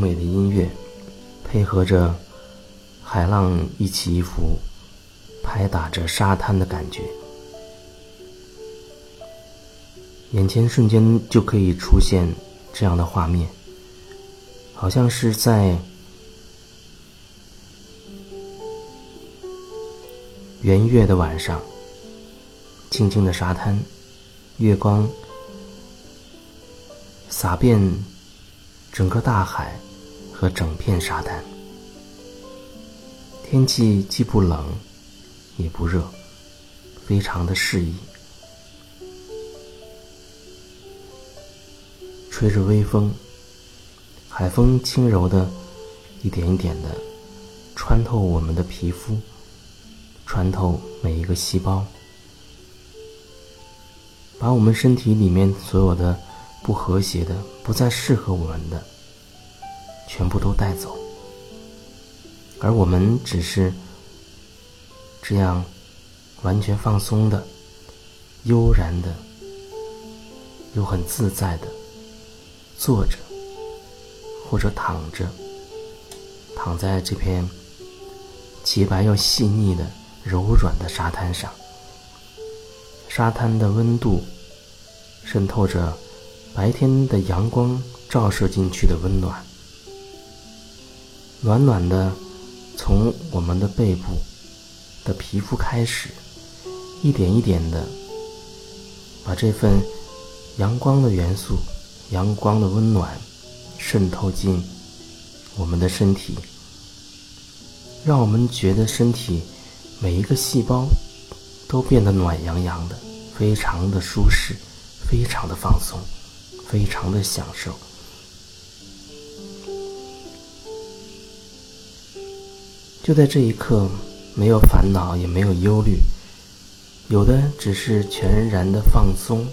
美的音乐，配合着海浪一起一伏，拍打着沙滩的感觉，眼前瞬间就可以出现这样的画面，好像是在圆月的晚上，静静的沙滩，月光洒遍整个大海和整片沙滩。天气既不冷，也不热，非常的适宜。吹着微风，海风轻柔的，一点一点的穿透我们的皮肤，穿透每一个细胞，把我们身体里面所有的不和谐的、不再适合我们的，全部都带走。而我们只是这样完全放松的、悠然的，又很自在的坐着，或者躺着，躺在这片洁白又细腻的、柔软的沙滩上。沙滩的温度渗透着白天的阳光照射进去的温暖，暖暖的。从我们的背部的皮肤开始，一点一点的把这份阳光的元素、阳光的温暖渗透进我们的身体，让我们觉得身体每一个细胞都变得暖洋洋的，非常的舒适，非常的放松，非常的享受。就在这一刻，没有烦恼，也没有忧虑，有的只是全然的放松，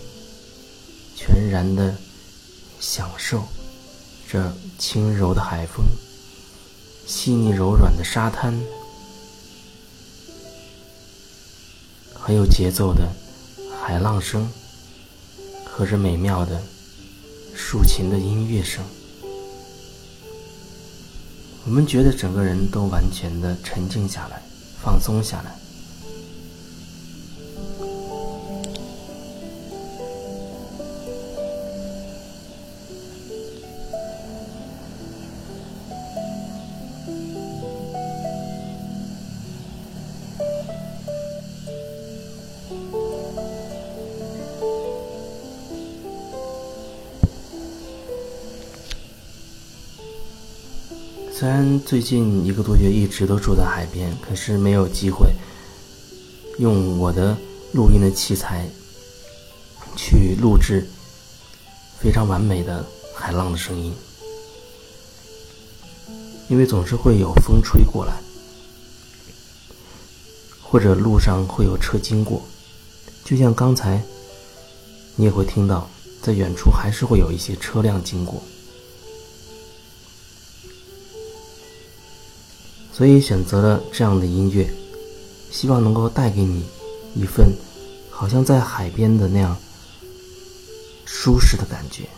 全然的享受这轻柔的海风、细腻柔软的沙滩、很有节奏的海浪声和这美妙的竖琴的音乐声。我们觉得整个人都完全的沉静下来，放松下来。最近一个多月一直都住在海边，可是没有机会用我的录音的器材去录制非常完美的海浪的声音，因为总是会有风吹过来，或者路上会有车经过，就像刚才你也会听到，在远处还是会有一些车辆经过。所以选择了这样的音乐，希望能够带给你一份好像在海边的那样舒适的感觉。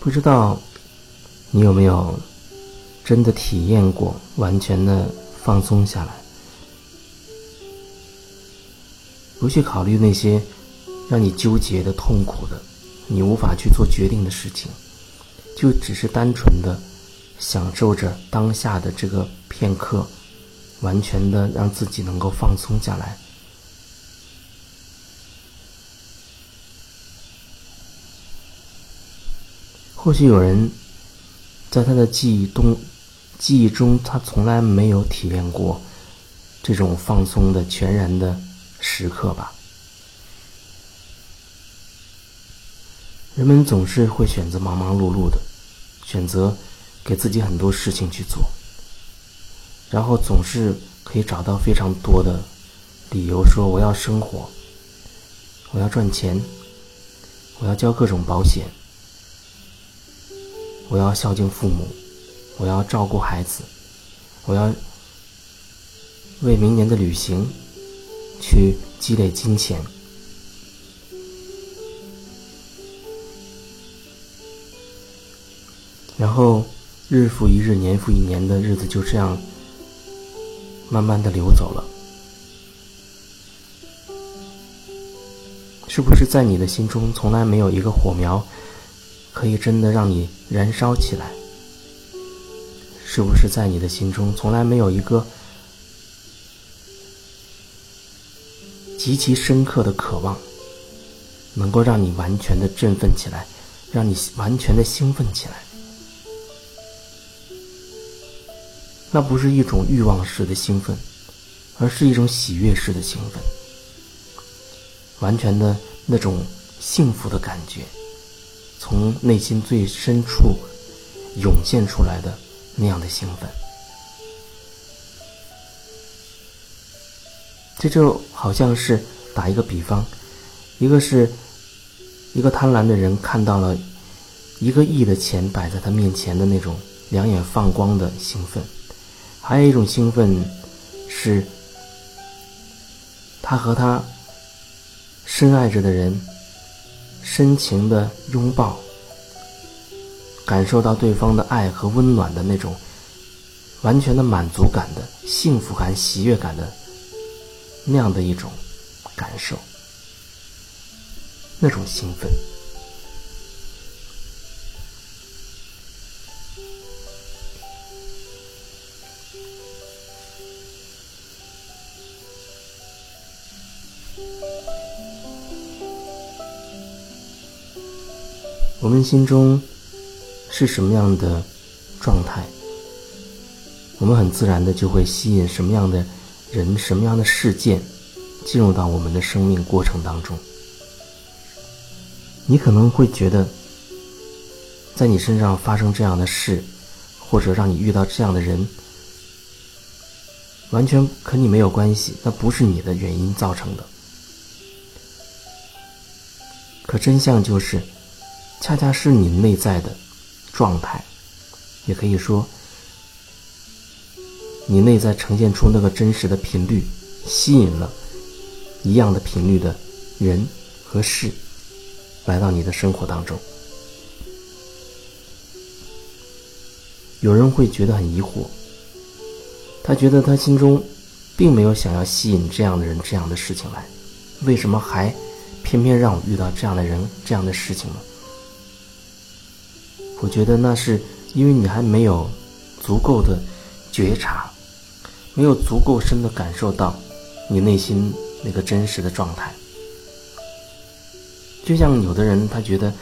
不知道你有没有真的体验过完全的放松下来，不去考虑那些让你纠结的、痛苦的。你无法去做决定的事情，就只是单纯的享受着当下的这个片刻，完全的让自己能够放松下来。或许有人在他的记忆中，记忆中他从来没有体验过这种放松的全然的时刻吧。人们总是会选择忙忙碌碌的，选择给自己很多事情去做，然后总是可以找到非常多的理由说我要生活，我要赚钱，我要交各种保险，我要孝敬父母，我要照顾孩子，我要为明年的旅行去积累金钱。然后日复一日、年复一年的日子就这样慢慢的流走了。是不是在你的心中从来没有一个火苗，可以真的让你燃烧起来？是不是在你的心中从来没有一个极其深刻的渴望，能够让你完全的振奋起来，让你完全的兴奋起来？那不是一种欲望式的兴奋，而是一种喜悦式的兴奋。完全的那种幸福的感觉，从内心最深处涌现出来的那样的兴奋，这就好像是打一个比方，一个是一个贪婪的人看到了一个亿的钱摆在他面前的那种两眼放光的兴奋，还有一种兴奋是他和他。深爱着的人，深情的拥抱，感受到对方的爱和温暖的那种完全的满足感的幸福感、喜悦感的那样的一种感受，那种兴奋。我们心中是什么样的状态，我们很自然的就会吸引什么样的人、什么样的事件进入到我们的生命过程当中。你可能会觉得，在你身上发生这样的事，或者让你遇到这样的人，完全和你没有关系，那不是你的原因造成的。可真相就是。恰恰是你内在的状态，也可以说，你内在呈现出那个真实的频率，吸引了一样的频率的人和事来到你的生活当中。有人会觉得很疑惑，他觉得他心中并没有想要吸引这样的人、这样的事情来，为什么还偏偏让我遇到这样的人、这样的事情呢？我觉得那是因为你还没有足够的觉察，没有足够深的感受到你内心那个真实的状态。就像有的人，他觉得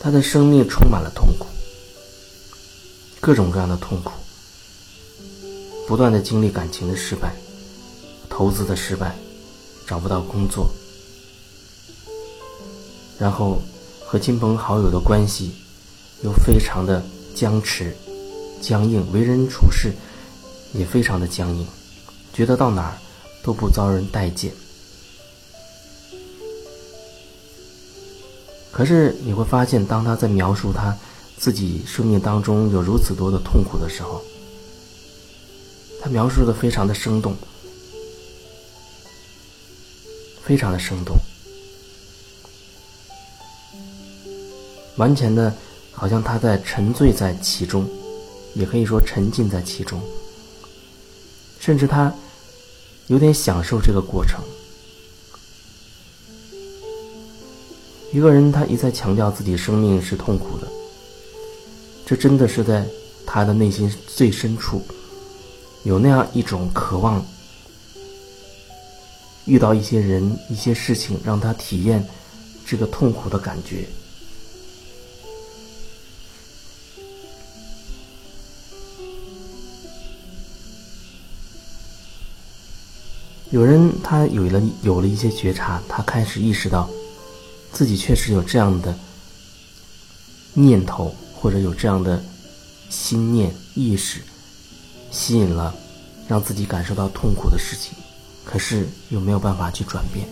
他的生命充满了痛苦，各种各样的痛苦，不断的经历感情的失败、投资的失败、找不到工作，然后和亲朋好友的关系。又非常的僵持、僵硬，为人处事也非常的僵硬，觉得到哪儿都不遭人待见。可是你会发现，当他在描述他自己生命当中有如此多的痛苦的时候，他描述的非常的生动，非常的生动，完全的。好像他在沉醉在其中，也可以说沉浸在其中，甚至他有点享受这个过程。一个人他一再强调自己生命是痛苦的，这真的是在他的内心最深处有那样一种渴望，遇到一些人、一些事情，让他体验这个痛苦的感觉。有人他有了有了一些觉察，他开始意识到，自己确实有这样的念头，或者有这样的心念意识，吸引了让自己感受到痛苦的事情，可是又没有办法去转变，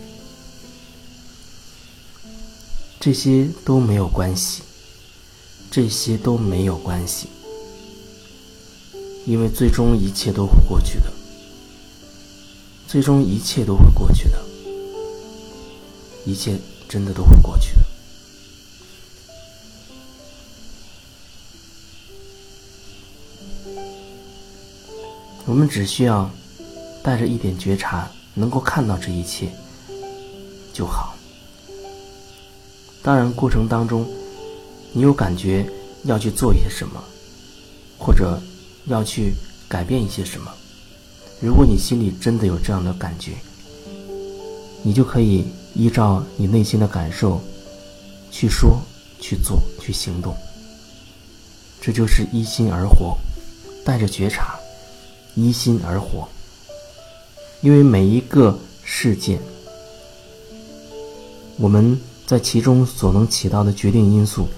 这些都没有关系，这些都没有关系，因为最终一切都会过去的。最终一切都会过去的一切真的都会过去的。我们只需要带着一点觉察能够看到这一切就好。当然过程当中你有感觉要去做一些什么或者要去改变一些什么如果你心里真的有这样的感觉，你就可以依照你内心的感受去说、去做、去行动。这就是依心而活，带着觉察，依心而活。因为每一个事件，我们在其中所能起到的决定因素，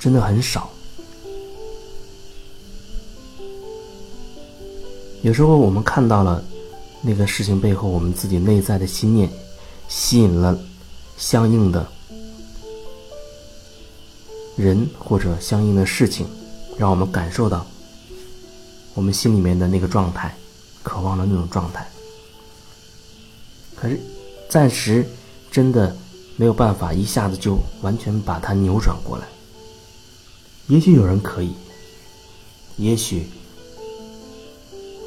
真的很少。有时候我们看到了那个事情背后，我们自己内在的心念，吸引了相应的。人或者相应的事情，让我们感受到我们心里面的那个状态，渴望的那种状态。可是，暂时真的没有办法一下子就完全把它扭转过来。也许有人可以，也许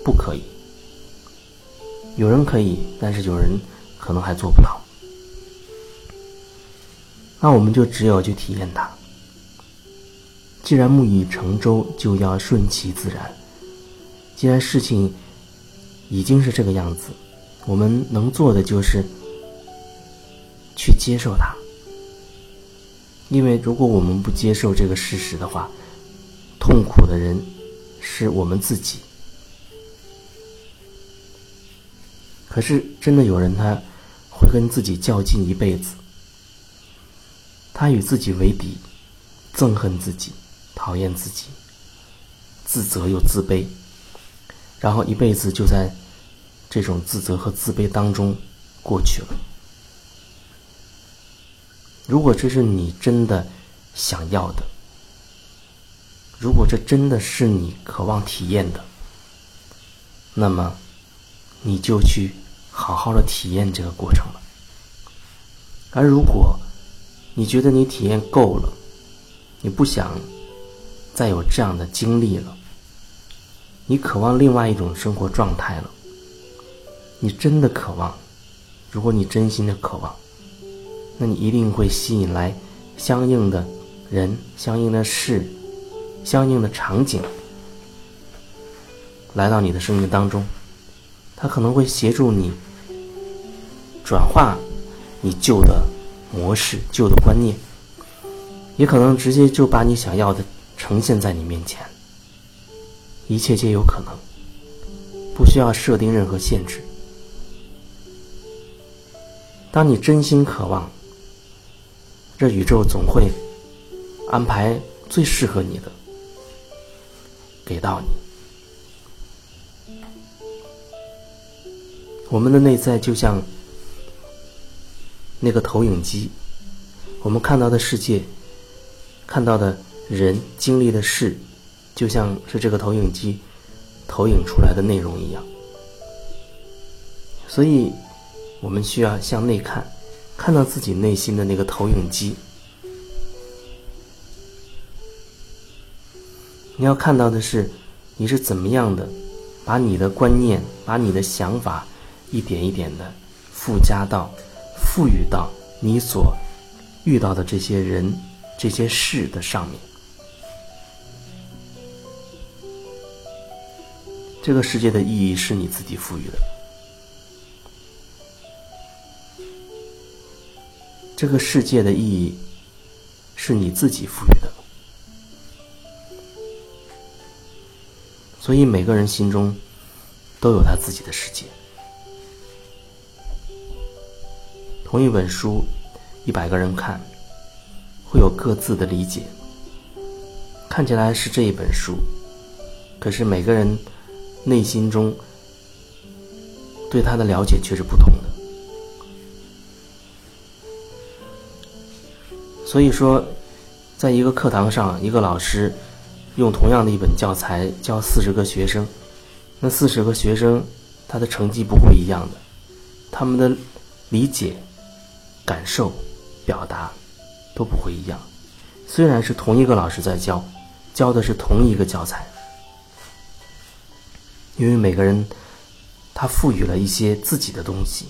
不可以。有人可以，但是有人可能还做不到。那我们就只有去体验它。既然木已成舟，就要顺其自然。既然事情已经是这个样子，我们能做的就是去接受它。因为如果我们不接受这个事实的话，痛苦的人是我们自己。可是真的有人他会跟自己较劲一辈子，他与自己为敌，憎恨自己。讨厌自己，自责又自卑，然后一辈子就在这种自责和自卑当中过去了。如果这是你真的想要的，如果这真的是你渴望体验的，那么你就去好好的体验这个过程了。而如果你觉得你体验够了，你不想。再有这样的经历了，你渴望另外一种生活状态了。你真的渴望，如果你真心的渴望，那你一定会吸引来相应的人、相应的事、相应的场景来到你的生命当中。他可能会协助你转化你旧的模式、旧的观念，也可能直接就把你想要的。呈现在你面前，一切皆有可能，不需要设定任何限制。当你真心渴望，这宇宙总会安排最适合你的给到你。我们的内在就像那个投影机，我们看到的世界，看到的。人经历的事，就像是这个投影机投影出来的内容一样，所以我们需要向内看，看到自己内心的那个投影机。你要看到的是，你是怎么样的把你的观念、把你的想法一点一点的附加到、赋予到你所遇到的这些人、这些事的上面。这个世界的意义是你自己赋予的，这个世界的意义是你自己赋予的，所以每个人心中都有他自己的世界。同一本书，一百个人看，会有各自的理解。看起来是这一本书，可是每个人。内心中对他的了解却是不同的，所以说，在一个课堂上，一个老师用同样的一本教材教四十个学生，那四十个学生他的成绩不会一样的，他们的理解、感受、表达都不会一样。虽然是同一个老师在教，教的是同一个教材。因为每个人他赋予了一些自己的东西。